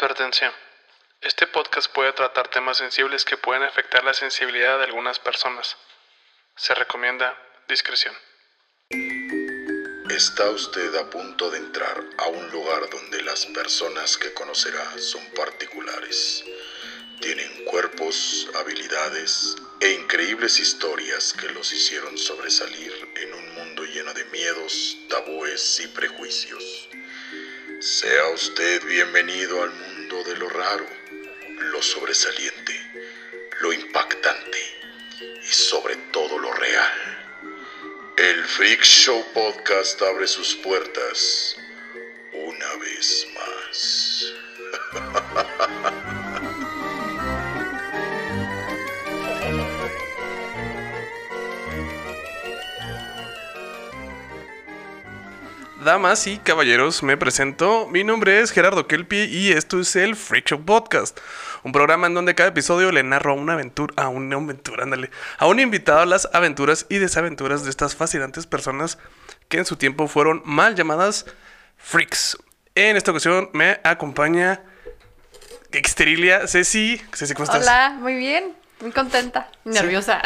Advertencia. Este podcast puede tratar temas sensibles que pueden afectar la sensibilidad de algunas personas. Se recomienda discreción. Está usted a punto de entrar a un lugar donde las personas que conocerá son particulares. Tienen cuerpos, habilidades e increíbles historias que los hicieron sobresalir en un mundo lleno de miedos, tabúes y prejuicios. Sea usted bienvenido al mundo de lo raro, lo sobresaliente, lo impactante y sobre todo lo real. El Freak Show Podcast abre sus puertas una vez más. Damas y caballeros, me presento. Mi nombre es Gerardo Kelpi y esto es el Freak Show Podcast. Un programa en donde cada episodio le narro a una aventura, a una aventura, ándale, a un invitado a las aventuras y desaventuras de estas fascinantes personas que en su tiempo fueron mal llamadas freaks. En esta ocasión me acompaña Exterilia Ceci. Ceci, ¿cómo estás? Hola, muy bien, muy contenta, nerviosa.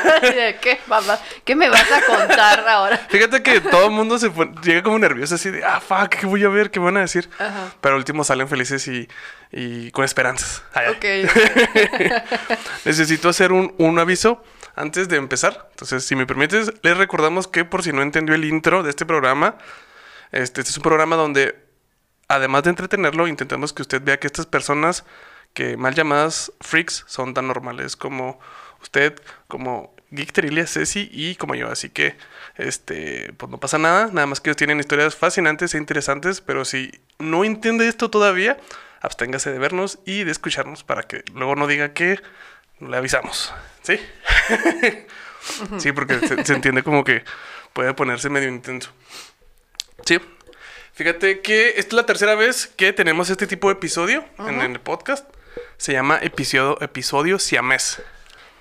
¿Qué, papá? ¿Qué me vas a contar ahora? Fíjate que todo el mundo se pone- llega como nervioso así de, ah, fuck, ¿qué voy a ver? ¿Qué van a decir? Ajá. Pero al último salen felices y, y con esperanzas. Ay. Necesito hacer un, un aviso antes de empezar. Entonces, si me permites, les recordamos que por si no entendió el intro de este programa, este, este es un programa donde, además de entretenerlo, intentamos que usted vea que estas personas que mal llamadas freaks son tan normales como usted, como Geek Terilia, Ceci y como yo. Así que, este, pues no pasa nada. Nada más que ellos tienen historias fascinantes e interesantes. Pero si no entiende esto todavía, absténgase de vernos y de escucharnos para que luego no diga que le avisamos. ¿Sí? sí, porque se, se entiende como que puede ponerse medio intenso. Sí. Fíjate que esta es la tercera vez que tenemos este tipo de episodio en el podcast. Se llama episodio, episodio siamés.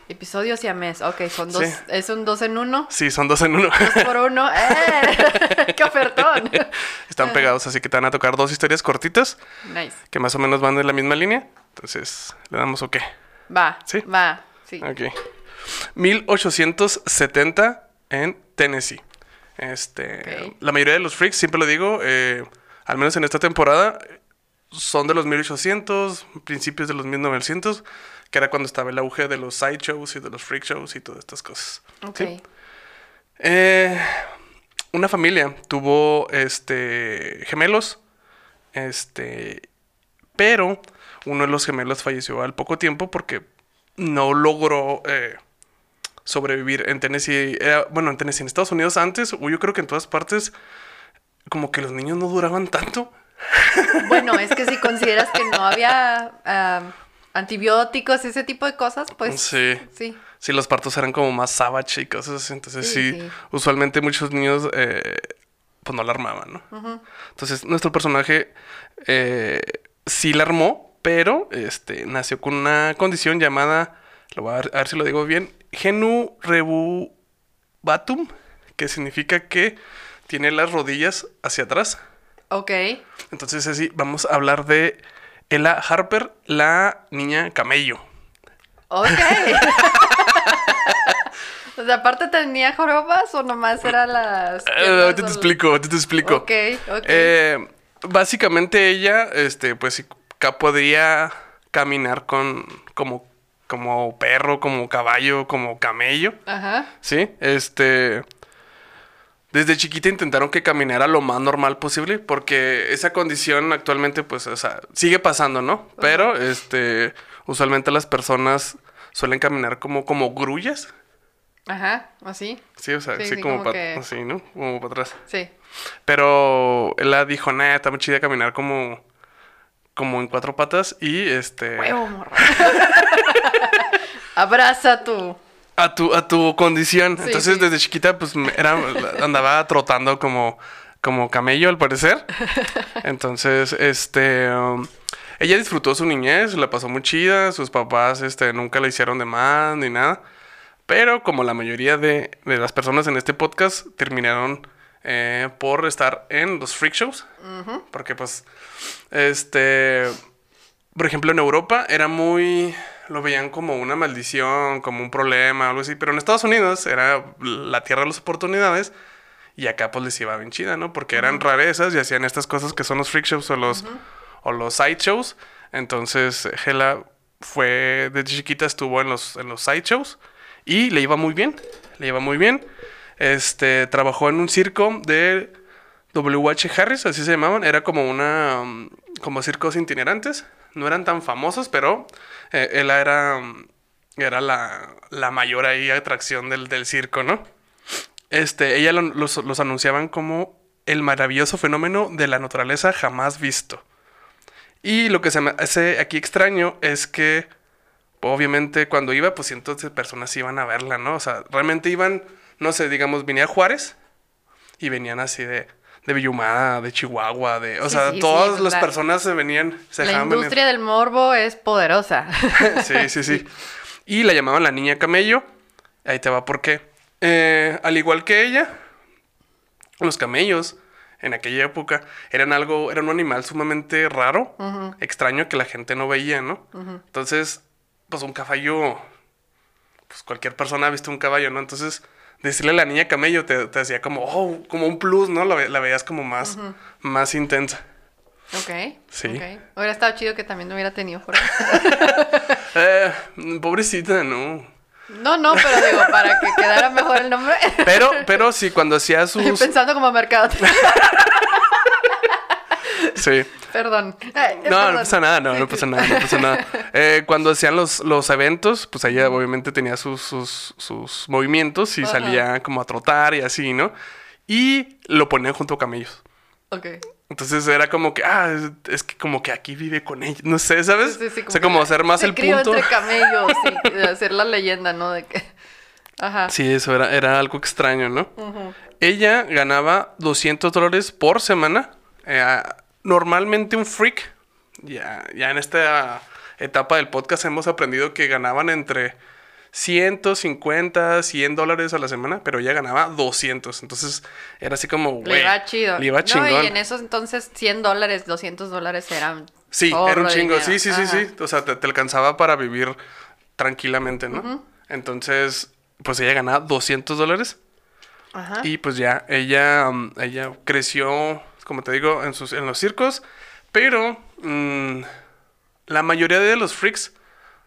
Episodio siamés. Ok, son dos. Sí. Es un dos en uno. Sí, son dos en uno. Dos por uno. ¡Eh! ¡Qué ofertón! Están pegados, así que te van a tocar dos historias cortitas Nice. que más o menos van en la misma línea. Entonces, le damos ok. Va. ¿Sí? Va. Sí. Ok. 1870 en Tennessee. Este. La mayoría de los freaks, siempre lo digo, eh, al menos en esta temporada, son de los 1800, principios de los 1900, que era cuando estaba el auge de los sideshows y de los freak shows y todas estas cosas. Ok. ¿sí? Eh, una familia tuvo este gemelos. Este. Pero uno de los gemelos falleció al poco tiempo porque no logró eh, sobrevivir en Tennessee. Bueno, en Tennessee, en Estados Unidos antes, o yo creo que en todas partes, como que los niños no duraban tanto. Bueno, es que si consideras que no había ah, antibióticos, ese tipo de cosas, pues. Sí. Sí. Sí, los partos eran como más savage y cosas así. Entonces, sí, Sí, sí. usualmente muchos niños, eh, pues no la armaban, ¿no? Entonces, nuestro personaje eh, sí la armó, pero este, nació con una condición llamada, lo voy a ver, a ver si lo digo bien, genu rebubatum, que significa que tiene las rodillas hacia atrás. Ok. Entonces, así, vamos a hablar de Ella Harper, la niña camello. Ok. o sea, aparte tenía jorobas o nomás era las. Eh, ahorita te o- explico, ahorita te explico. Ok, ok. Eh, básicamente ella, este, pues podría caminar con como, como perro, como caballo, como camello, Ajá. ¿sí? Este, desde chiquita intentaron que caminara lo más normal posible, porque esa condición actualmente, pues, o sea, sigue pasando, ¿no? Pero, este, usualmente las personas suelen caminar como, como grullas, Ajá. Así. ¿sí? O sea, Sí, como, como pa- que- así, ¿no? Como para atrás. Sí. Pero él dijo, nah, está muy chida caminar como, como en cuatro patas y este... Huevo, morra. Abraza tu. A tu, a tu condición. Sí, Entonces sí. desde chiquita pues era, andaba trotando como, como camello al parecer. Entonces, este... um, ella disfrutó su niñez, la pasó muy chida, sus papás este, nunca la hicieron de más ni nada. Pero como la mayoría de, de las personas en este podcast terminaron eh, por estar en los freak shows. Porque pues, este, por ejemplo, en Europa era muy... Lo veían como una maldición, como un problema, algo así. Pero en Estados Unidos era la tierra de las oportunidades. Y acá pues les iba bien chida, ¿no? Porque eran rarezas y hacían estas cosas que son los freak shows o los, o los sideshows. Entonces, Hela fue, de chiquita estuvo en los, en los sideshows y le iba muy bien, le iba muy bien. Este, trabajó en un circo de W.H. Harris, así se llamaban. Era como una, como circos itinerantes. No eran tan famosos, pero eh, él era, era la, la mayor ahí atracción del, del circo, ¿no? Este, ella lo- los, los anunciaban como el maravilloso fenómeno de la naturaleza jamás visto. Y lo que se me hace aquí extraño es que, obviamente, cuando iba, pues cientos de personas iban a verla, ¿no? O sea, realmente iban, no sé, digamos, venía Juárez y venían así de, de Villumada, de Chihuahua, de... O Sí, sea, sí, todas las la- personas se venían, se La venir. industria del morbo es poderosa. Sí, sí, sí. Y la llamaban la niña camello. Ahí te va por qué. Eh, al igual que ella, los camellos en aquella época eran algo, eran un animal sumamente raro, extraño que la gente no veía, ¿no? Entonces, pues un caballo, pues cualquier persona ha visto un caballo, ¿no? Entonces, decirle a la niña camello te, te hacía como, oh, como un plus, ¿no? La, ve- la veías como más, más intensa. ok. Sí. ok. Hubiera estado chido que también lo hubiera tenido por. Eh, pobrecita, ¿no? No, no, pero digo, para que quedara mejor el nombre. Pero, pero sí, cuando hacía sus... Estoy pensando como mercado. Sí. Perdón. No, perdón. no pasa nada, no, no pasa nada, no pasa nada. Eh, cuando hacían los, los eventos, pues ella obviamente tenía sus, sus, sus movimientos y Ajá. salía como a trotar y así, ¿no? Y lo ponían junto a camellos. Ok. Entonces era como que, ah, es, que como que aquí vive con ella. No sé, ¿sabes? Sí, sí, o sea, que como hacer más se el punto. entre camellos y hacer la leyenda, ¿no? De que... Ajá. Sí, eso era, era algo extraño, ¿no? Ella ganaba 200 dólares por semana. Eh, normalmente un freak, ya, ya en esta etapa del podcast hemos aprendido que ganaban entre 150, 100 dólares a la semana, pero ella ganaba 200. Entonces era así como, Le iba chido. Le iba No, chingón. y en esos entonces 100 dólares, 200 dólares eran. Sí, era un chingo. Sí, sí, sí, Ajá. sí. O sea, te, te alcanzaba para vivir tranquilamente, ¿no? Entonces, pues ella ganaba 200 dólares. Ajá. Y pues ya, ella, mm, ella creció, como te digo, en, sus, en los circos. Pero mm, la mayoría de los freaks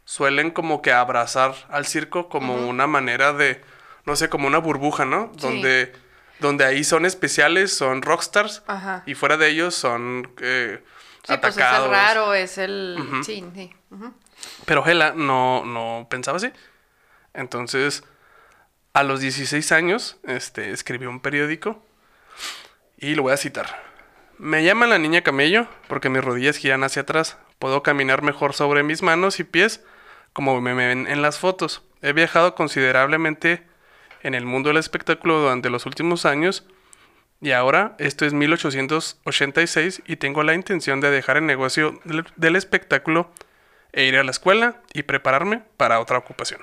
suelen como que abrazar al circo como una manera de, no sé, como una burbuja, ¿no? Sí. Donde, donde ahí son especiales, son rockstars. Ajá. Y fuera de ellos son eh, Sí, pues es el raro, es el. Sí, sí. Pero Hela no, no pensaba así. Entonces, a los 16 años, este, escribió un periódico y lo voy a citar. Me llama la niña camello porque mis rodillas giran hacia atrás. Puedo caminar mejor sobre mis manos y pies como me ven en las fotos. He viajado considerablemente en el mundo del espectáculo durante los últimos años y ahora esto es 1886 y tengo la intención de dejar el negocio del, espectáculo e ir a la escuela y prepararme para otra ocupación.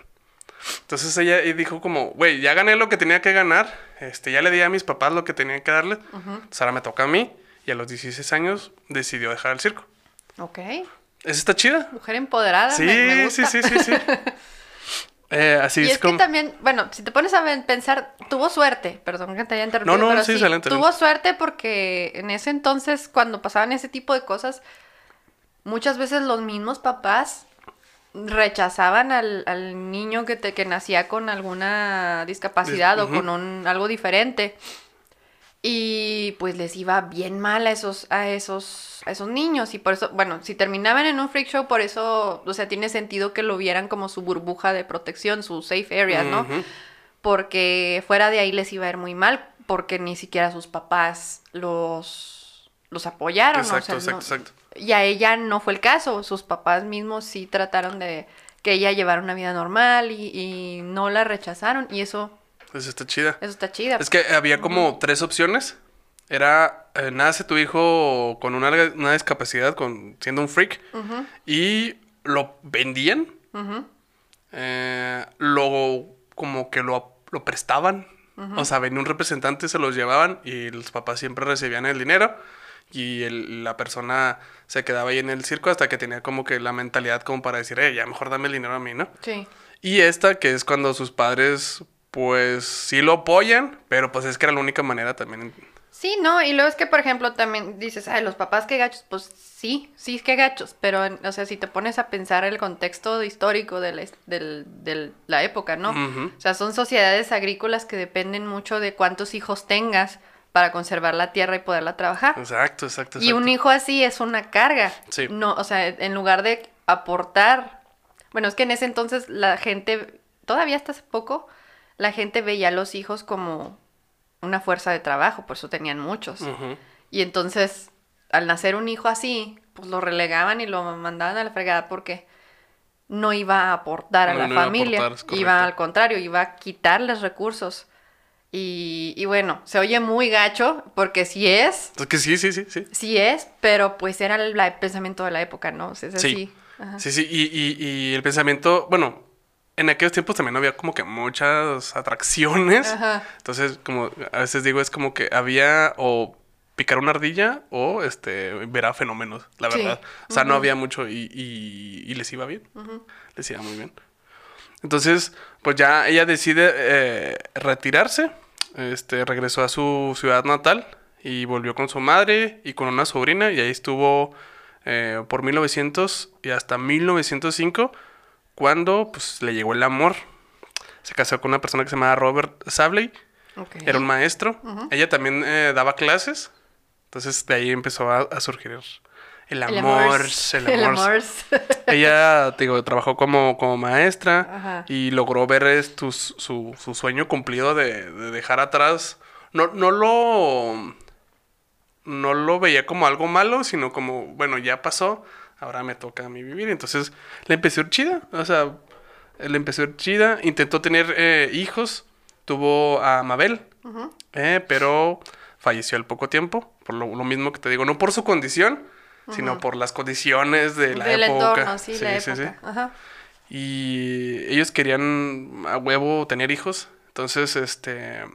Entonces ella dijo como, güey, ya gané lo que tenía que ganar, este, ya le di a mis papás lo que tenían que darles, entonces ahora me toca a mí y a los 16 años decidió dejar el circo. Ok. ¿Esa está chida? Mujer empoderada. Sí, me, me sí, gusta. sí, sí, sí. Eh, así Y es, es como... que también, bueno, si te pones a pensar, tuvo suerte, perdón que te haya interrumpido, No, no, pero sí, sí, excelente, tuvo suerte porque en ese entonces, cuando pasaban ese tipo de cosas, muchas veces los mismos papás rechazaban al, al niño que, te, que nacía con alguna discapacidad Dis- o con un, algo diferente. Y pues les iba bien mal a esos, a esos, a esos niños. Y por eso, bueno, si terminaban en un freak show, por eso, o sea, tiene sentido que lo vieran como su burbuja de protección, su safe area, ¿no? Porque fuera de ahí les iba a ir muy mal, porque ni siquiera sus papás los, los apoyaron. o Exacto, sea, exacto, no- exacto. Y a ella no fue el caso. Sus papás mismos sí trataron de que ella llevara una vida normal y, y no la rechazaron. Y eso, Pues está chida. eso está chida. Es que había como tres opciones. Era, eh, nace tu hijo con una, una discapacidad, con, siendo un freak, y lo vendían, eh, lo, como que lo, lo prestaban. O sea, venía un representante, se los llevaban y los papás siempre recibían el dinero. y el- la persona se quedaba ahí en el circo hasta que tenía como que la mentalidad como para decir, eh, ya mejor dame el dinero a mí, ¿no? Sí. Y esta, que es cuando sus padres, pues sí lo apoyan, pero pues es que era la única manera también. Sí, no, y luego es que, por ejemplo, también dices, ay, los papás qué gachos, pues sí, sí, qué gachos, pero, o sea, si te pones a pensar el contexto histórico de la, del- la época, ¿no? O sea, son sociedades agrícolas que dependen mucho de cuántos hijos tengas para conservar la tierra y poderla trabajar. Exacto, exacto, Y un exacto. hijo así es una carga. Sí. No, o sea, en lugar de aportar. Bueno, es que en ese entonces la gente, todavía hasta hace poco, la gente veía a los hijos como una fuerza de trabajo, por eso tenían muchos. Y entonces, al nacer un hijo así, pues lo relegaban y lo mandaban a la fregada porque no iba a aportar a No, la no iba a familia. aportar, iba al contrario, iba a quitarles recursos. Y, y bueno, se oye muy gacho porque sí es, Es que sí, sí, sí, sí. Sí es, pero pues era el, pensamiento de la época, ¿no? O sea, es Sí. Ajá. Sí, sí, y, y, y el pensamiento, bueno, en aquellos tiempos también había como que muchas atracciones. Ajá. Entonces, como a veces digo, es como que había o picar una ardilla o este ver a fenómenos, la Sí. verdad. O sea, no había mucho y, y- y les iba bien. Les iba muy bien. Entonces, pues ya ella decide eh, retirarse. Este, regresó a su ciudad natal y volvió con su madre y con una sobrina y ahí estuvo eh, por 1900 y hasta 1905 cuando pues le llegó el amor. Se casó con una persona que se llamaba Robert Sabley, Ok. era un maestro. Ella también eh, daba clases, entonces de ahí empezó a, a surgir el El amor. El amor. Ella, te digo, trabajó como, como maestra Ajá. y logró ver esto, su, su sueño cumplido de, de dejar atrás. No, no lo. No lo veía como algo malo, sino como, bueno, ya pasó, ahora me toca a mí vivir. Entonces le empezó a ir chida. O sea, le empezó a ir chida. Intentó tener eh, hijos. Tuvo a Mabel, eh, pero falleció al poco tiempo. Por lo, lo mismo que te digo, no por su condición, sino por las condiciones de la Del época. entorno, sí, la sí, época. sí. Ajá. Y ellos querían a huevo tener hijos. Entonces, este.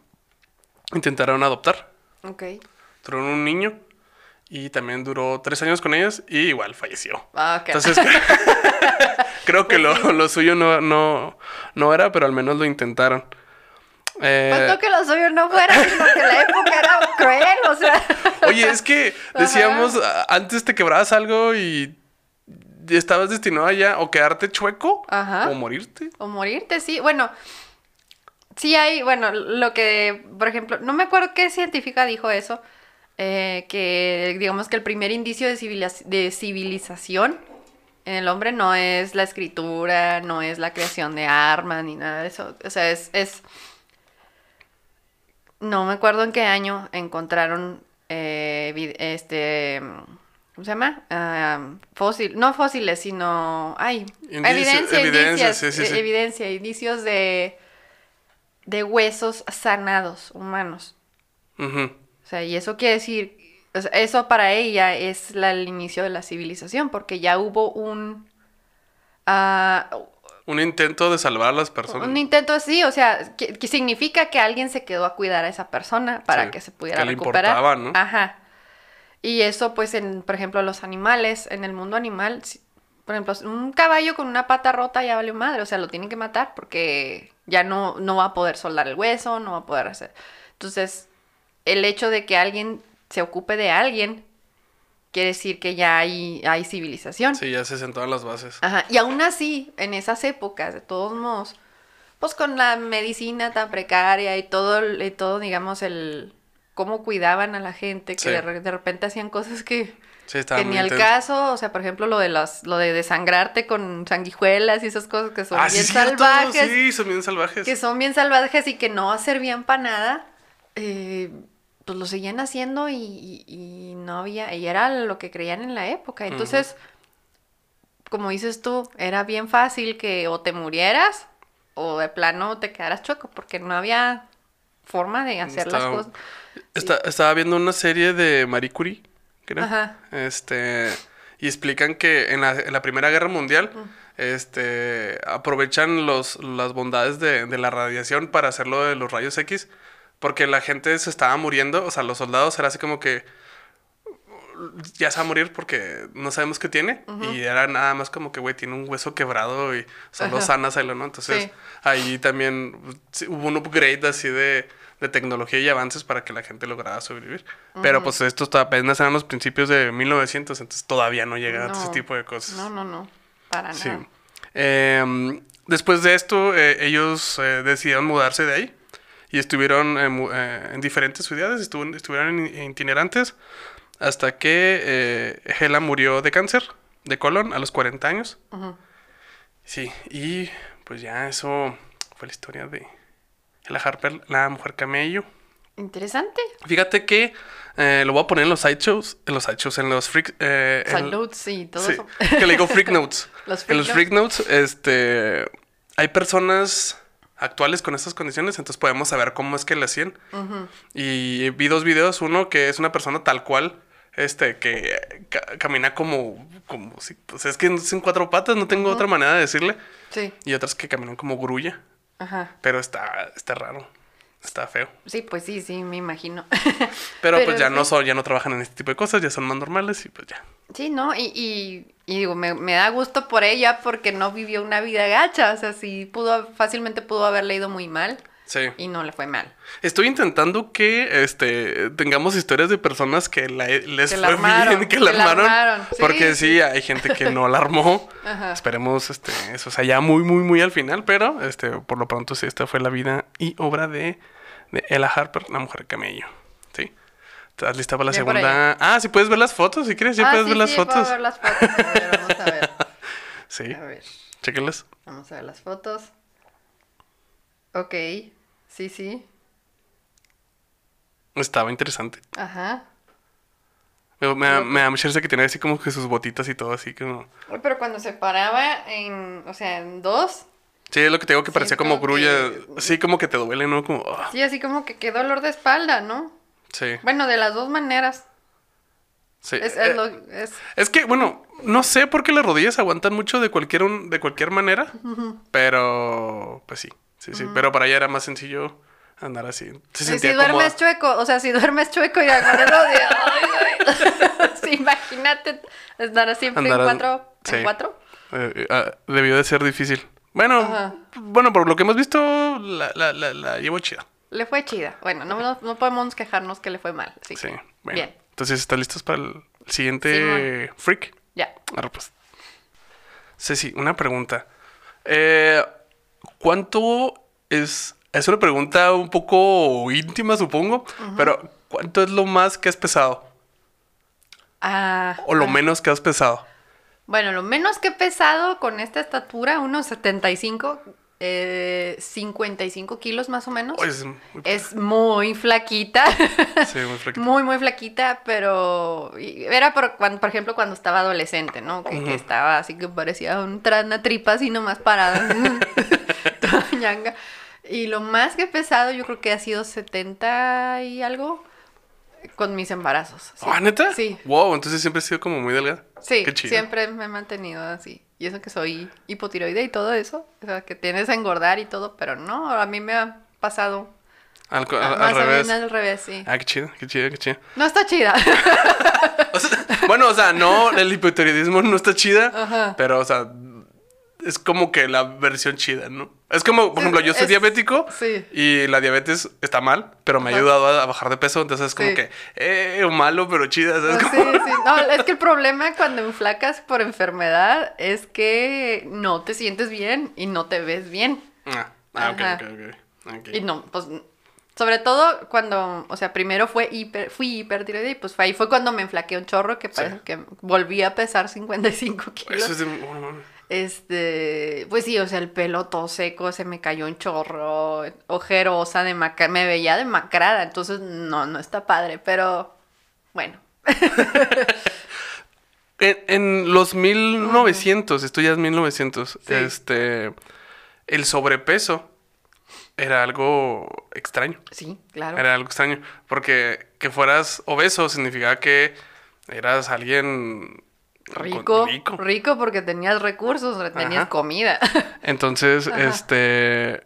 Intentaron adoptar. Ok. Tuvieron un niño. Y también duró tres años con ellos. Y igual falleció. Ah, ok. Entonces, creo que lo, lo suyo no, no, no era, pero al menos lo intentaron. Eh, Pues no que lo suyo no fuera, sino que la época era cruel, o sea. Oye, es que decíamos, antes te quebrabas algo y estabas destinado a ya o quedarte chueco Ajá. o morirte. O morirte, sí. Bueno, sí hay, bueno, lo que, por ejemplo, no me acuerdo qué científica dijo eso, eh, que digamos que el primer indicio de, civiliz- de civilización en el hombre no es la escritura, no es la creación de armas, ni nada de eso. O sea, es... es no me acuerdo en qué año encontraron eh, este... ¿Cómo se llama? Ah, fósil, no fósiles, sino... Ay, Indicio- evidencia, evidencia, indicios, sí, sí, eh, sí. evidencia, indicios de, de huesos sanados humanos. O sea, y eso quiere decir, o sea, eso para ella es la- el inicio de la civilización, porque ya hubo un, ah, Un intento de salvar a las personas. un intento así, o sea, que, que significa que alguien se quedó a cuidar a esa persona para Sí, que se pudiera que le recuperar. importaba, ¿no? Ajá. Y eso, pues, en, por ejemplo, los animales, en el mundo animal, si- por ejemplo, un caballo con una pata rota ya valió madre, o sea, lo tienen que matar porque ya no, no va a poder soldar el hueso, no va a poder hacer. Entonces, el hecho de que alguien se ocupe de alguien quiere decir que ya hay, hay civilización. Sí, ya se sentaron las bases. Ajá, y aún así, en esas épocas, de todos modos, pues con la medicina tan precaria y todo, y todo digamos, el cómo cuidaban a la gente, que Sí. de, re- de repente hacían cosas que, Sí, que ni al caso, o sea, por ejemplo, lo de las, lo de desangrarte con sanguijuelas y esas cosas que son Ah, bien salvajes, Sí, son bien salvajes. que son bien salvajes y que no servían para nada, eh, pues lo seguían haciendo y, y- y no había, y era lo que creían en la época. Entonces, como dices tú, era bien fácil que o te murieras o de plano te quedaras chueco, porque no había forma de hacer las cosas. Está- estaba viendo una serie de Marie Curie, creo. Ajá. Este, y explican que en la, en la Primera Guerra Mundial, este, aprovechan los, las bondades de, de la radiación para hacerlo de los rayos X, porque la gente se estaba muriendo, o sea, los soldados era así como que ya se va a morir porque no sabemos qué tiene. Y era nada más como que, güey, tiene un hueso quebrado y solo Ajá. sana, ¿no? Entonces, Sí. ahí también hubo un upgrade así de, de tecnología y avances para que la gente lograra sobrevivir. Pero pues estos to- apenas eran los principios de 1900, entonces todavía no llega a ese tipo de cosas. No, no, no. Para Sí. nada. Eh, después de esto, eh, ellos eh, decidieron mudarse de ahí y estuvieron eh, eh, en diferentes ciudades, estuvo- estuvieron itinerantes hasta que eh, Hela murió de cáncer de colon a los 40 años. Sí, y pues ya eso fue la historia de Hela Harper, la mujer camello. Interesante. Fíjate que eh, lo voy a poner en los sideshows, en los sideshows, en los freak... eh, Salutes y todo Sí, eso. que le digo freak notes. Los en los freak notes, este, hay personas actuales con estas condiciones, entonces podemos saber cómo es que le hacían. Y vi dos videos, uno que es una persona tal cual, este, que ca- camina como, como si, pues es que es en cuatro patas, no tengo otra manera de decirle. Sí. Y otras que caminan como grulla, Ajá. pero está, está raro, está feo. Sí, pues sí, sí, me imagino. Pero, Pero pues ya no son, ya no trabajan en este tipo de cosas, ya son más normales y pues ya. Sí, ¿no? Y, y, y digo, me, me da gusto por ella porque no vivió una vida gacha. O sea, sí pudo, fácilmente pudo haberle ido muy mal Sí. y no le fue mal. Estoy intentando que este tengamos historias de personas que la- les Que fue la armaron, bien, que la que la armaron. armaron. Sí, porque sí, sí. hay gente que no la armó. Ajá. Esperemos este, eso sea ya muy, muy, muy al final. Pero este, por lo pronto sí, esta fue la vida y obra de, de Ella Harper, la mujer camello. ¿Sí? ¿Estás lista para la Bien segunda? Ah, sí puedes ver las fotos, si quieres, ya Ah, puedes sí, ver las sí, fotos. puedo ver las fotos. A ver, vamos a ver. Sí, A ver, chéquenlas. vamos a ver las fotos. Ok, sí, sí. Estaba interesante. Ajá. Me, me, da- me da mucha risa que tenía así como que sus botitas y todo así como... Pero cuando se paraba en, o sea, en dos, Sí, es lo que te digo que parecía como grulla. que- Sí, como que te duele, ¿no? Como... ah, sí, así como que qué dolor de espalda, ¿no? sí, Bueno, de las dos maneras. sí. Es, Eh, es lo- es- es que, bueno, no sé por qué las rodillas aguantan mucho de cualquier, un- de cualquier manera. Pero, pues sí, sí, sí. Pero para ella era más sencillo andar así. Se Sí, sentía si duermes cómoda. chueco, o sea, si duermes chueco y agarrarlo de... ay. Sí, imagínate estar siempre Andar en en- cuatro. sí. ¿En cuatro? Eh, eh, ah, debió de ser difícil. Bueno, Ajá. bueno, por lo que hemos visto, la, la, la, la llevo chida. Le fue chida. Bueno, no, no, no podemos quejarnos que le fue mal. Sí, que, bueno. Bien, Entonces, ¿estás listos para el siguiente freak? ya. Ahora pues. Ceci, una pregunta. Eh, ¿Cuánto es... Es una pregunta un poco íntima, supongo, pero ¿cuánto es lo más que has pesado? Ah, O lo ah. menos que has pesado. Bueno, lo menos que he pesado con esta estatura, unos 75, eh, 55 kilos más o menos. Es muy, Es muy flaquita. sí, muy flaquito. Muy, muy flaquita, pero era por, cuando, por ejemplo cuando estaba adolescente, ¿no? Que, estaba así que parecía un una tripa así nomás parada. Toda ñanga. Y lo más que he pesado yo creo que ha sido 70 y algo con mis embarazos. sí. ¿Ah, neta? Sí, Wow, entonces siempre has sido como muy delgada. sí, Qué chido. siempre me he mantenido así. Y eso que soy hipotiroide y todo eso, o sea, que tienes a engordar y todo, pero no, a mí me ha pasado Al, co- al- al revés. al revés, sí. Ah, qué chido, qué chido, qué chido. No está chida. O sea, bueno, o sea, no, el hipotiroidismo no está chida, Ajá. pero, o sea, es como que la versión chida, ¿no? Es como, por ejemplo, yo soy Es- diabético sí. y la diabetes está mal, pero me ha ayudado a, a bajar de peso, entonces es como Sí. que, eh, malo, pero chida, ¿sabes? Sí, cómo? sí. No, es que el problema cuando enflacas por enfermedad es que no te sientes bien y no te ves bien. Ah, ah, ok, Ajá. ok, ok. Y no, pues, sobre todo cuando, o sea, primero fue hiper, fui y pues fue ahí fue cuando me enflaqué un chorro que parece Sí. que volví a pesar 55 kilos. Eso es de... Este, pues sí, o sea, el pelo todo seco, se me cayó un chorro, ojerosa, demacra, me veía demacrada, entonces no, no está padre, pero bueno. En, en los 1900, esto ya es 1900, Sí. este, el sobrepeso era algo extraño. Sí, claro. Era algo extraño. Porque que fueras obeso significaba que eras alguien Rico, rico. rico, porque tenías recursos, tenías Ajá. comida. Entonces, Ajá. este.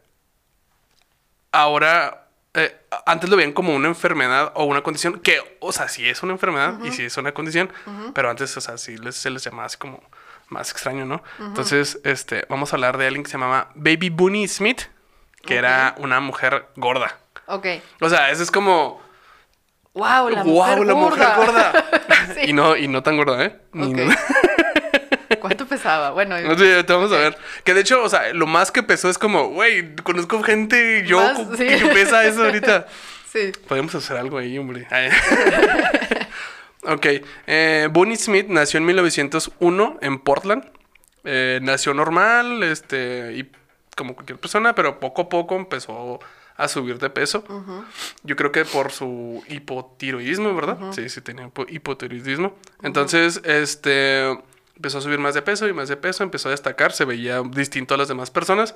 Ahora eh, antes lo veían como una enfermedad o una condición que, o sea, sí es una enfermedad y sí es una condición, pero antes, o sea, sí les- se les llamaba así como más extraño, ¿no? Entonces, este, vamos a hablar de alguien que se llamaba Baby Bunny Smith, que era una mujer gorda. Ok. O sea, eso es como, Wow, la wow, mujer la mujer gorda. Sí. y, no, y no tan gorda, ¿eh? Ni- Ok. ¿Cuánto pesaba? Bueno, No te vamos a ver. Que de hecho, o sea, lo más que pesó es como, güey, conozco gente yo Más, cu- sí. que pesa eso ahorita. sí. Podemos hacer algo ahí, hombre. Ok. Eh, Bonnie Smith nació en 1901 en Portland. Eh, nació normal, este, y como cualquier persona, pero poco a poco empezó a subir de peso. Yo creo que por su hipotiroidismo, ¿verdad? Sí, sí, tenía hipo- hipotiroidismo. Entonces, este, empezó a subir más de peso y más de peso, empezó a destacar, se veía distinto a las demás personas.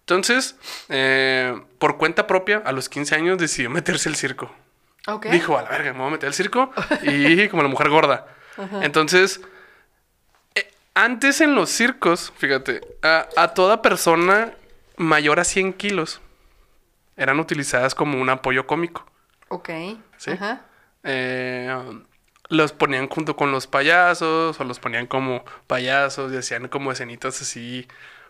Entonces, eh, por cuenta propia, a los 15 años decidió meterse al circo. Dijo, a la verga, me voy a meter al circo. Y como la mujer gorda. Entonces, eh, antes en los circos, fíjate, a, a toda persona mayor a 100 kilos eran utilizadas como un apoyo cómico. Ok. Sí. Ajá. Eh, los ponían junto con los payasos o los ponían como payasos y hacían como escenitas así,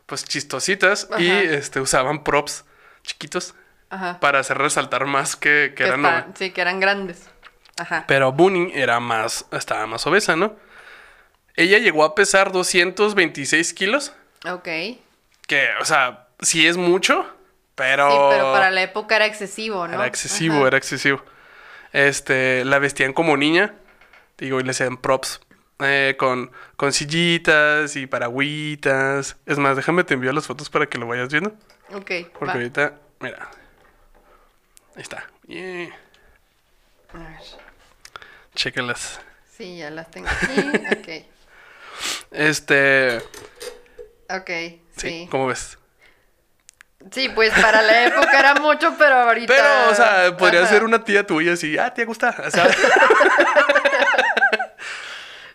pues chistositas y este, usaban props chiquitos Ajá. para hacer resaltar más que, que eran está- sí, que eran grandes. Ajá. Pero Bunny era más, estaba más obesa, ¿no? Ella llegó a pesar 226 kilos, Ok. Que, o sea, sí es mucho, pero... pero para la época era excesivo, ¿no? Era excesivo, Ajá. era excesivo. Este, la vestían como niña, digo, y le hacían props eh, con, con sillitas y paragüitas. Es más, déjame te envío las fotos para que lo vayas viendo. Ok. Porque va. ahorita, mira. Ahí está. Yeah. A ver. Chéquenlas. Sí, ya las tengo aquí. Este, Ok. Ok. sí, Sí. ¿cómo ves? Sí, pues para la época era mucho, pero ahorita. Pero, o sea, podría Ajá. ser una tía tuya así, ah, te gusta, ¿sabes?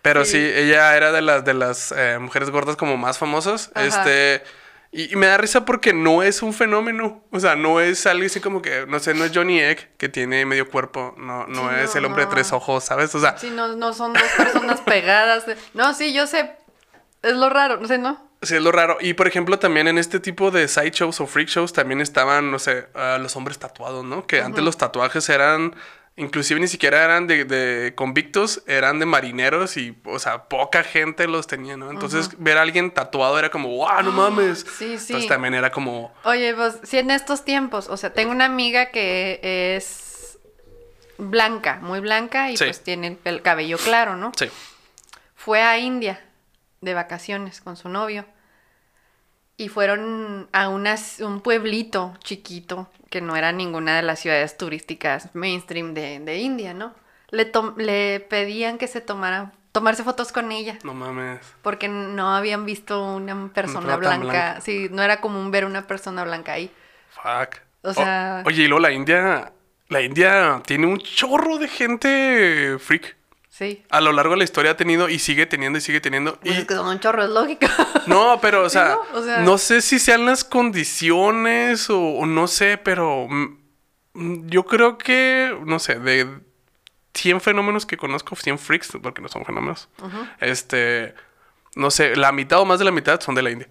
Pero sí. Sí. ella era de las de las eh, mujeres gordas como más famosas. Ajá. Este. Y, y me da risa porque no es un fenómeno. O sea, no es algo así como que, no sé, no es Johnny Egg que tiene medio cuerpo. No, no Sí, es no, el hombre de tres ojos, ¿sabes? O sea, Sí, no, no son dos personas pegadas. No, sí, yo sé. Es lo raro, no sé, ¿no? Sí es lo raro. Y por ejemplo, también en este tipo de sideshows o freak shows también estaban, no sé, los hombres tatuados, ¿no? Que antes los tatuajes eran. Inclusive ni siquiera eran de, de convictos, eran de marineros y, o sea, poca gente los tenía, ¿no? Entonces, ver a alguien tatuado era como, ¡wow, no mames! Ah, sí, sí. Entonces también era como, Oye, pues sí, en estos tiempos, o sea, tengo una amiga que es blanca, muy blanca y Sí. pues tiene el cabello claro, ¿no? sí, Fue a India de vacaciones con su novio y fueron a unas- un pueblito chiquito que no era ninguna de las ciudades turísticas mainstream de, de India, ¿no? Le, le pedían que se tomaran, tomarse fotos con ella. no mames. Porque no habían visto una persona blanca. Sí, no era común ver una persona blanca ahí. Fuck. O sea- oye, y luego la India, la India tiene un chorro de gente freak. Sí. A lo largo de la historia ha tenido y sigue teniendo y sigue teniendo. Pues y es que son un chorro, es lógico. No, pero, o Sí, sea, ¿no? O sea- no sé si sean las condiciones o, o no sé, pero mm, mm, yo creo que, no sé, de 100 fenómenos que conozco, 100 freaks, porque no son fenómenos, este, no sé, la mitad o más de la mitad son de la India.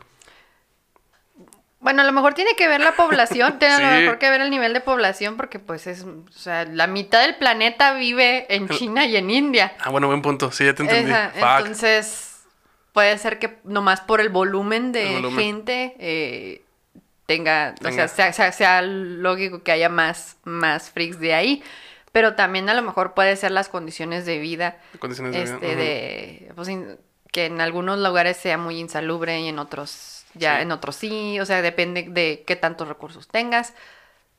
Bueno, a lo mejor tiene que ver la población, tiene a lo mejor que ver el nivel de población, porque pues es, o sea, la mitad del planeta vive en China y en India. Ah, bueno, buen punto, sí, ya te entendí. Esa, entonces, puede ser que nomás por el volumen de El volumen. gente eh, tenga, o sea, sea, sea- sea lógico que haya más, más freaks de ahí. Pero también a lo mejor puede ser las condiciones de vida, Condiciones de vida, este, de, pues, in- que en algunos lugares sea muy insalubre y en otros ya, Sí. en otros sí, o sea, depende de qué tantos recursos tengas.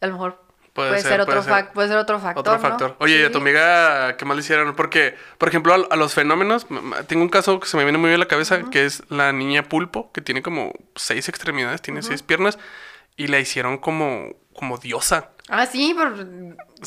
A lo mejor Puede puede, ser, ser, otro puede ser. fac- puede ser otro factor, Otro ¿no? factor. Oye, ¿y a tu amiga qué más le hicieron? Porque, por ejemplo, a, a los fenómenos, tengo un caso que se me viene muy bien a la cabeza, que es la niña pulpo, que tiene como seis extremidades, tiene seis piernas, y la hicieron como, como diosa. Ah, sí, pero...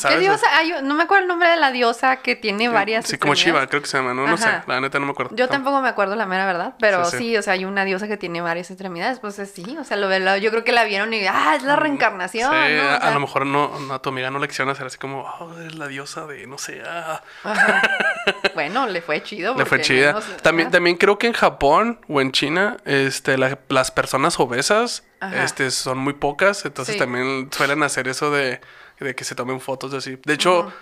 ¿Qué diosa? No me acuerdo el nombre de la diosa que tiene varias Sí, como Shiva, creo que se llama, ¿no? No sé, la neta no me acuerdo. Yo tampoco me acuerdo la mera verdad, pero Sí, sí, sí. o sea, hay una diosa que tiene varias extremidades, pues sí, o sea, lo, lo- yo creo que la vieron y, ah, es la reencarnación, Mm, Sí, ¿no? O a, lo mejor no, no, a tu amiga no le quisieron hacer así como, oh, eres la diosa de, no sé, ah. ajá. Bueno, le fue chido. Le fue chida. También, también creo que en Japón o en China, este, la- las personas obesas, Ajá. este, son muy pocas, entonces Sí. también suelen hacer eso de, de que se tomen fotos así. De hecho,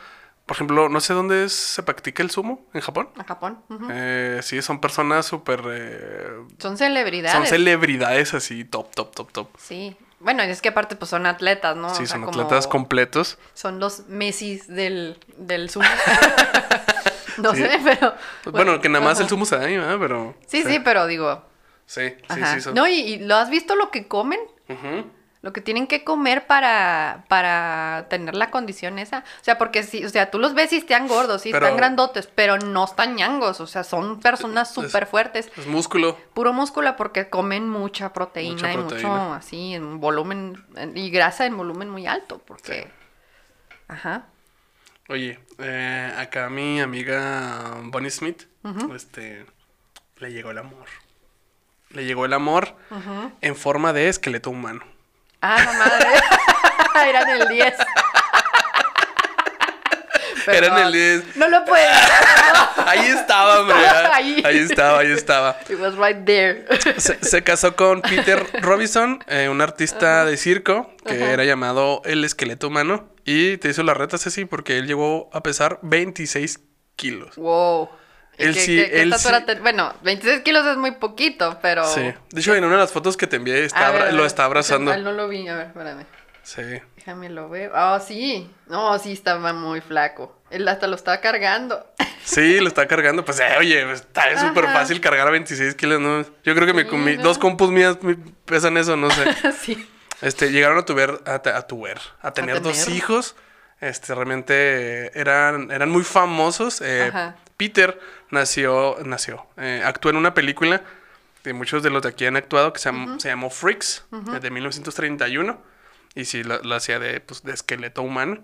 por ejemplo, no sé dónde es- se practica el sumo en Japón. A Japón. Eh, sí, son personas súper... eh, Son celebridades. son celebridades así, top, top, top, top. Sí. Bueno, y es que aparte pues son atletas, ¿no? Sí, O sea, son atletas completos. Son los Messis del, del sumo. no Sí. sé, pero... Bueno, que nada más el sumo se da ahí, ¿verdad? Pero... Sí, sí, pero digo... Sí, sí, Ajá. sí. son- No, y, y ¿lo has visto lo que comen? Lo que tienen que comer para, para tener la condición esa. O sea, porque sí, o sea, tú los ves y están gordos, sí, Pero- están grandotes, pero no están ñangos. O sea, son personas súper fuertes. Es músculo. Puro músculo porque comen mucha proteína, Mucha y mucho así, en volumen, en- y grasa en volumen muy alto. Porque. Ajá. Oye, eh, acá mi amiga Bonnie Smith, este, le llegó el amor. Le llegó el amor en forma de esqueleto humano. Ah, la madre. Eran el 10. Eran el 10. No lo puedes. Ahí estaba, hombre. Ahí. ahí. estaba, ahí estaba. It was right there. Se, se casó con Peter Robinson, eh, un artista de circo que era llamado el esqueleto humano. Y te hizo las retas así porque él llegó a pesar 26 kilos. Wow. ¿Y Él qué- sí- qué- él sí- te- Bueno, 26 kilos es muy poquito, pero. Sí. De hecho, en una de las fotos que te envié está A ver, a lo ver, está abrazando. Ah, no lo vi, a ver, espérame. Sí. Déjame lo veo. Ah, sí. No, sí, estaba muy flaco. Él hasta lo estaba cargando. Sí, lo está cargando. Pues, eh, oye, está es súper fácil cargar a 26 kilos, ¿no? Yo creo que mi- Sí, mi- ¿no? dos compus mías pesan eso, no sé. sí. Este, llegaron a tuver, a, te- a tuver, a tener dos hijos. Este, realmente eran, eran muy famosos. Eh, Ajá. Peter nació, nació, eh, actuó en una película que muchos de los de aquí han actuado que se, llam- se llamó Freaks, eh, de 1931. Y sí, lo, lo hacía de, pues, de esqueleto humano.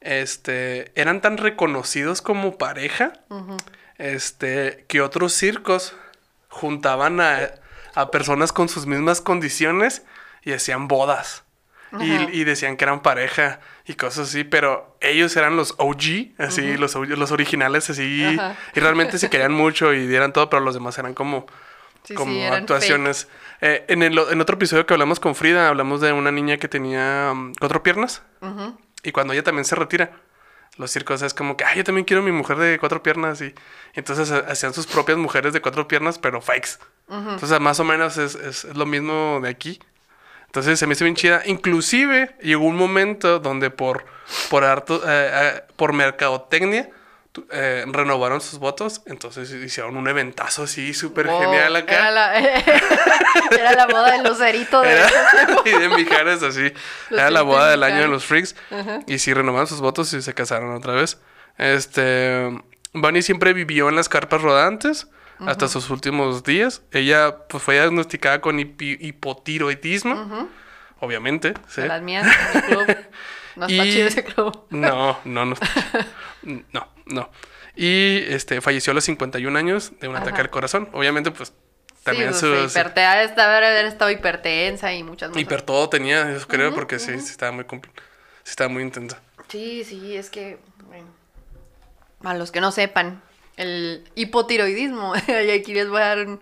Este, eran tan reconocidos como pareja, este, que otros circos juntaban a, a personas con sus mismas condiciones y hacían bodas. Y, decían que eran pareja y cosas así, pero ellos eran los OG, así, los, los originales, así, Ajá. y realmente se querían mucho y dieran todo, pero los demás eran como, Sí, como sí, eran actuaciones. Eh, en, el, en otro episodio que hablamos con Frida, hablamos de una niña que tenía mm, cuatro piernas. Y cuando ella también se retira, los circos es como que, ay, yo también quiero mi mujer de cuatro piernas. Y entonces ha- hacían sus propias mujeres de cuatro piernas, pero fakes. Entonces, más o menos es, es- es lo mismo de aquí. Entonces se me hizo bien chida. Inclusive llegó un momento donde por, por, harto, eh, eh, por mercadotecnia eh, renovaron sus votos. Entonces hicieron un eventazo así súper Wow, genial acá. Era la, era la boda del lucerito de. Era- y de Mijares así. Era la boda de del año de los freaks. Y sí, renovaron sus votos y se casaron otra vez. Este. Bunny siempre vivió en las carpas rodantes hasta sus últimos días. Ella pues, fue diagnosticada con hipi- hipotiroidismo. Obviamente. las mías, club. No está Y- chido ese club. No, no, no. No, no. Y este, falleció a los 51 años de un ataque al corazón. Obviamente, pues también sí, sus. hipertensa, estaba, haber estado hipertensa y muchas más. Hiper todo tenía, eso creo, porque sí, sí estaba muy sí estaba muy intensa. Sí, sí, es que, bueno, a los que no sepan, el hipotiroidismo, y aquí les voy a dar un...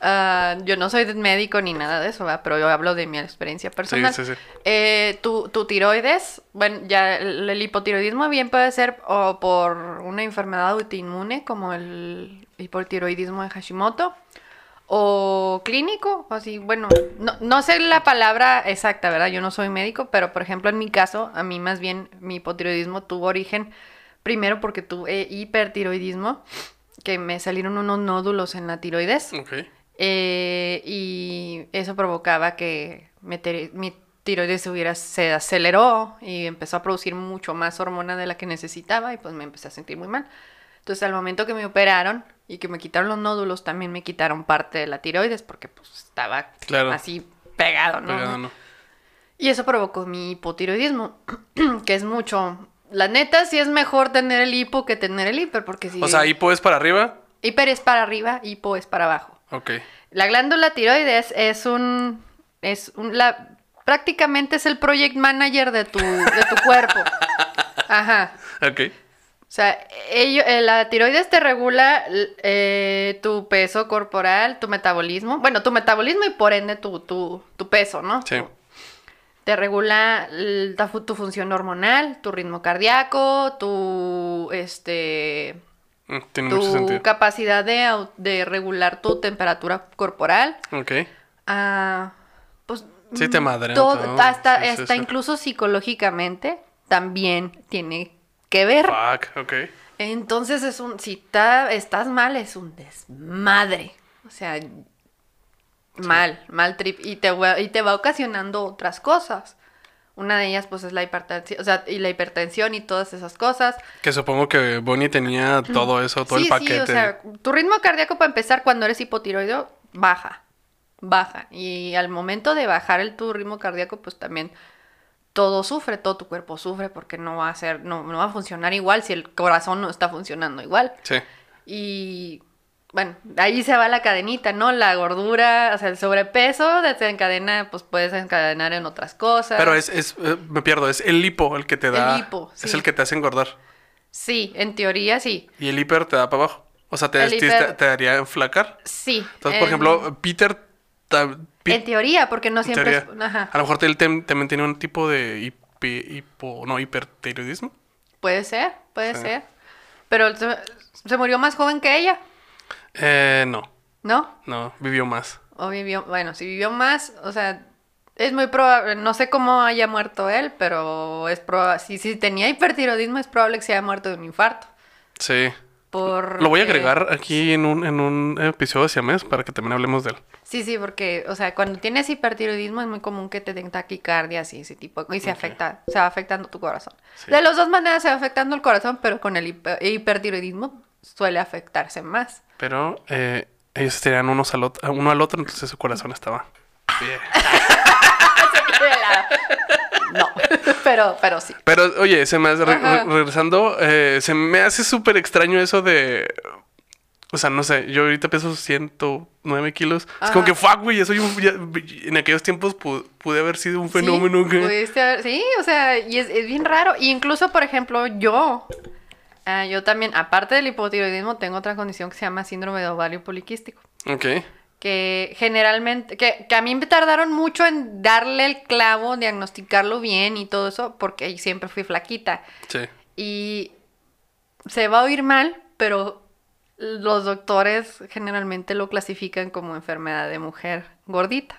ah, yo no soy médico ni nada de eso, ¿verdad? pero yo hablo de mi experiencia personal. sí, sí. Eh, tu, tu tiroides, bueno, ya el, el hipotiroidismo bien puede ser o por una enfermedad autoinmune como el hipotiroidismo de Hashimoto o clínico, así, bueno, no, no sé la palabra exacta, ¿verdad? Yo no soy médico, pero por ejemplo en mi caso, a mí más bien mi hipotiroidismo tuvo origen primero porque tuve hipertiroidismo, que me salieron unos nódulos en la tiroides. Eh, y eso provocaba que mi, tiroides se, hubiera, se aceleró y empezó a producir mucho más hormona de la que necesitaba y pues me empecé a sentir muy mal. Entonces al momento que me operaron y que me quitaron los nódulos, también me quitaron parte de la tiroides porque pues estaba Claro. así pegado, ¿no? Pegado, ¿no? Y eso provocó mi hipotiroidismo, que es mucho. La neta, sí es mejor tener el hipo que tener el hiper, porque si. O sea, hipo es para arriba. Hiper es para arriba, hipo es para abajo. Ok. La glándula tiroides es un. Es un. La, prácticamente es el project manager de tu, de tu cuerpo. Ajá. Ok. O sea, ello- eh, la tiroides te regula eh, tu peso corporal, tu metabolismo. Bueno, tu metabolismo y por ende tu, tu, tu peso, ¿no? Sí. Te regula tu función hormonal, tu ritmo cardíaco, tu este Mm, Tiene tu capacidad de, de regular tu temperatura corporal. Ok. Ah, pues Sí, te todo, todo. hasta, Sí, sí, hasta sí. incluso psicológicamente también tiene que ver. Fuck, ok. Entonces es un, si ta- estás mal, es un desmadre. O sea, mal, mal trip. Y te, va- y te va ocasionando otras cosas. Una de ellas, pues, es la hipertensión, o sea, y la hipertensión y todas esas cosas. Que supongo que Bonnie tenía todo eso, todo el paquete. sí, o sea, tu ritmo cardíaco para empezar cuando eres hipotiroideo baja, baja. Y al momento de bajar el tu ritmo cardíaco, pues también todo sufre, todo tu cuerpo sufre porque no va a ser, no, no va a funcionar igual si el corazón no está funcionando igual. Sí. Y bueno, ahí se va la cadenita, ¿no? La gordura, o sea, el sobrepeso desencadena, pues puedes encadenar en otras cosas. Pero es, es eh, me pierdo, es el lipo el que te da. El hipo, Es el que te hace engordar. Sí, en teoría sí. Y el hiper te da para abajo. O sea, te, te- te daría enflacar. Sí. Entonces, por ejemplo, Peter. ta- Pi- En teoría, porque no siempre es... Ajá. A lo mejor él también tiene un tipo de hipi- hipo, no, hipertiroidismo. Puede ser, puede Sí. ser. Pero se, se murió más joven que ella, Eh, no, ¿no? no, vivió más. O vivió, bueno, si vivió más, o sea, es muy probable, no sé cómo haya muerto él, pero es probable, si, si tenía hipertiroidismo es probable que se haya muerto de un infarto. Sí. Por Lo voy a agregar aquí en un, en un episodio de Siamés para que también hablemos de él. Sí, sí, porque, o sea, cuando tienes hipertiroidismo es muy común que te den taquicardias y ese tipo, y se afecta, se va afectando tu corazón. Sí. De las dos maneras se va afectando el corazón, pero con el hiper- hipertiroidismo suele afectarse más. Pero eh, ellos tiraban unos al otro, uno al otro, entonces su corazón estaba bien. No, pero, pero sí. Pero, oye, se me hace, re- Ajá. re- regresando, eh, se me hace súper extraño eso de... O sea, no sé, yo ahorita peso 109 kilos. Es como que, fuck, güey, yo ya- en aquellos tiempos pu- pude haber sido un fenómeno Sí, que... pudiste haber- sí, o sea, y es, es bien raro. Incluso, por ejemplo, yo, ah, yo también, aparte del hipotiroidismo, tengo otra condición que se llama síndrome de ovario poliquístico. Ok. Que generalmente, que, que a mí me tardaron mucho en darle el clavo, diagnosticarlo bien y todo eso, porque siempre fui flaquita. Sí. Y se va a oír mal, pero los doctores generalmente lo clasifican como enfermedad de mujer gordita.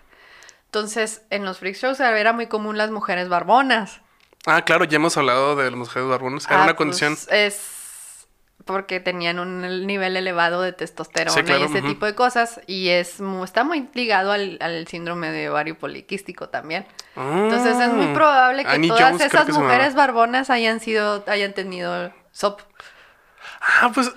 Entonces, en los freak shows era muy común las mujeres barbonas. Ah, claro, ya hemos hablado de las mujeres barbonas. Era Ah, una pues, condición. es porque tenían un nivel elevado de testosterona Sí, claro, y ese tipo de cosas. Y es está muy ligado al, al síndrome de ovario poliquístico también. Entonces es muy Mm. probable que Annie todas Jones, esas que mujeres barbonas hayan sido, hayan tenido SOP. Ah, pues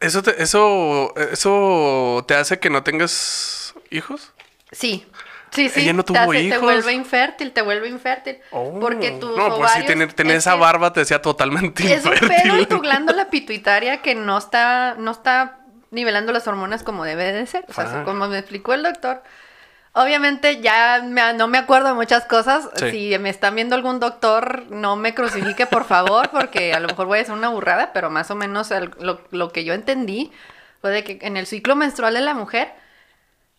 eso te, eso eso te hace que no tengas hijos. Sí. Sí, sí. Ella no te, tuvo te hijos. vuelve infértil, te vuelve infértil. Oh. Porque tus No, pues sí, tener, tener es esa barba te decía totalmente Es un infértil. en tu glándula pituitaria que no está, no está nivelando las hormonas como debe de ser. O sea, Ah. como me explicó el doctor. Obviamente ya me- no me acuerdo de muchas cosas. Sí. Si me están viendo algún doctor, no me crucifique, por favor, porque a lo mejor voy a decir una burrada, pero más o menos el- lo, lo que yo entendí fue de que en el ciclo menstrual de la mujer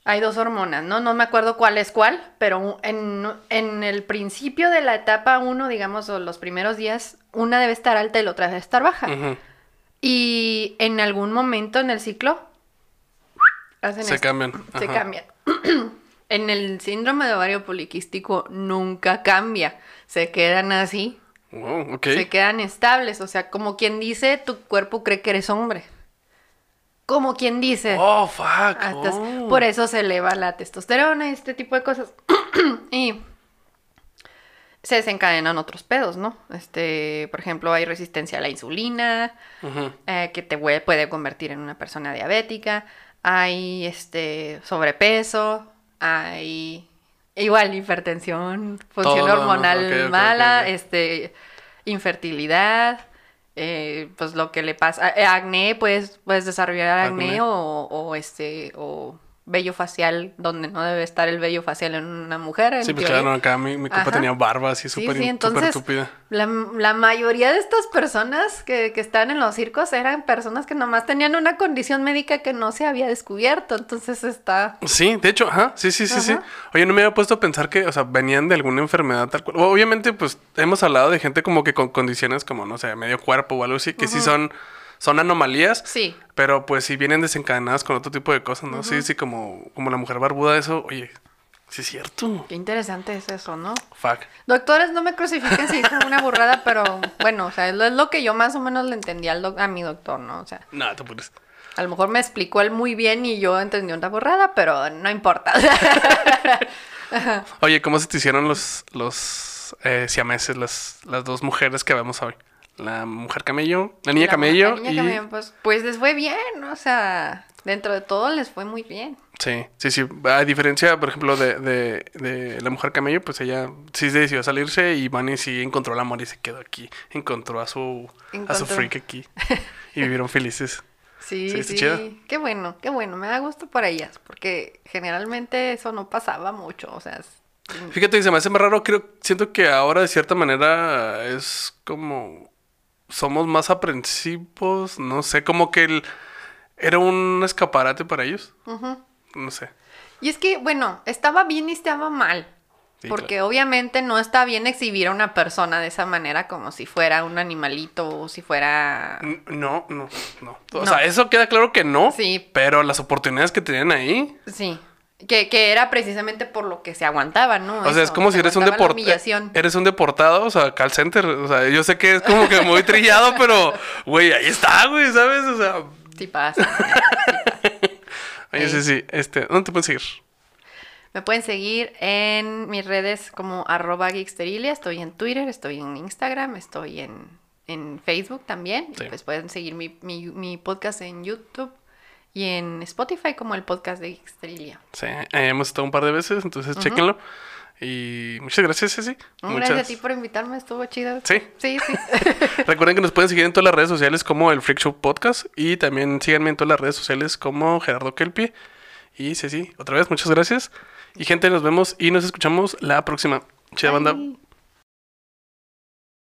hay dos hormonas, ¿no? No me acuerdo cuál es cuál, pero en, en el principio de la etapa 1, digamos, o los primeros días, una debe estar alta y la otra debe estar baja. Y en algún momento en el ciclo hacen Se esto. cambian. Se Ajá. cambian. en el síndrome de ovario poliquístico nunca cambia. Se quedan así, Wow, ok. se quedan estables. O sea, como quien dice, tu cuerpo cree que eres hombre. Como quien dice. Oh, fuck. Hasta- oh. Por eso se eleva la testosterona y este tipo de cosas. y se desencadenan otros pedos, ¿no? Este, por ejemplo, hay resistencia a la insulina, eh, que te puede convertir en una persona diabética. Hay este sobrepeso, hay Igual, hipertensión, función Todo, hormonal mala, este, infertilidad, eh, pues lo que le pasa, eh, acné, pues puedes desarrollar acné, Acné. o, o este, o vello facial, donde no debe estar el vello facial en una mujer. en Sí, pues claro, acá mi, mi compa Ajá. tenía barba así Sí, súper sí, súper entonces estúpida. la, la mayoría de estas personas que, que están en los circos eran personas que nomás tenían una condición médica que no se había descubierto, entonces está... Sí, de hecho, ajá, sí, sí, sí, sí. Oye, no me había puesto a pensar que, o sea, venían de alguna enfermedad tal cual. Obviamente, pues, hemos hablado de gente como que con condiciones como, no sé, medio cuerpo o algo así, que sí son, son anomalías. Sí, Pero pues si vienen desencadenadas con otro tipo de cosas, ¿no? Sí, sí, como, como la mujer barbuda, eso, oye, sí es cierto. qué interesante es eso, ¿no? Fuck. Doctores, no me crucifiquen si dije una burrada, pero bueno, o sea, es lo, que yo más o menos le entendí al doc- a mi doctor, ¿no? O sea, No, te pones. a lo mejor me explicó él muy bien y yo entendí una burrada, pero no importa. Oye, ¿cómo se te hicieron los, los eh, siameses, las, las dos mujeres que vemos hoy? La mujer camello, la niña La- camello la niña y... camello, pues, pues les fue bien, o sea, dentro de todo les fue muy bien. Sí, sí, sí. A diferencia, por ejemplo, de, de, de la mujer camello, pues ella sí decidió salirse y Bunny sí encontró el amor y se quedó aquí. Encontró a su, a su freak aquí. Y vivieron felices. Sí, Sí, sí, está chido. qué bueno, qué bueno, me da gusto por ellas, porque generalmente eso no pasaba mucho, o sea, Fíjate que se me hace más raro, creo, siento que ahora de cierta manera es como somos más aprensivos, no sé, como que el, era un escaparate para ellos. No sé. Y es que, bueno, estaba bien y estaba mal. Sí, porque obviamente no está bien exhibir a una persona de esa manera como si fuera un animalito o si fuera... No, no, no. O No. sea, eso queda claro que no. Sí. Pero las oportunidades que tenían ahí. Sí. Que, que era precisamente por lo que se aguantaba, ¿no? O sea, es como si eres un deportado. Eres un deportado, o sea, call center. O sea, yo sé que es como que muy trillado, pero, güey, ahí está, güey, ¿sabes? O sea, Sí pasa. oye, sí, sí. Este, ¿dónde te puedes seguir? Me pueden seguir en mis redes como arroba geeksterilia. Estoy en Twitter, estoy en Instagram, estoy en, en Facebook también. Y Sí. pues pueden seguir mi, mi, mi podcast en YouTube y en Spotify como el podcast de Geeksterilia. Sí, eh, hemos estado un par de veces, entonces chéquenlo. Y muchas gracias, Ceci. No, Muchas... Gracias a ti por invitarme, estuvo chido. Sí. Sí, sí. Recuerden que nos pueden seguir en todas las redes sociales como el Freak Show Podcast. Y también síganme en todas las redes sociales como Gerardo Kelpie. Y Ceci, otra vez, muchas gracias. Y gente, nos vemos y nos escuchamos la próxima. Chida banda.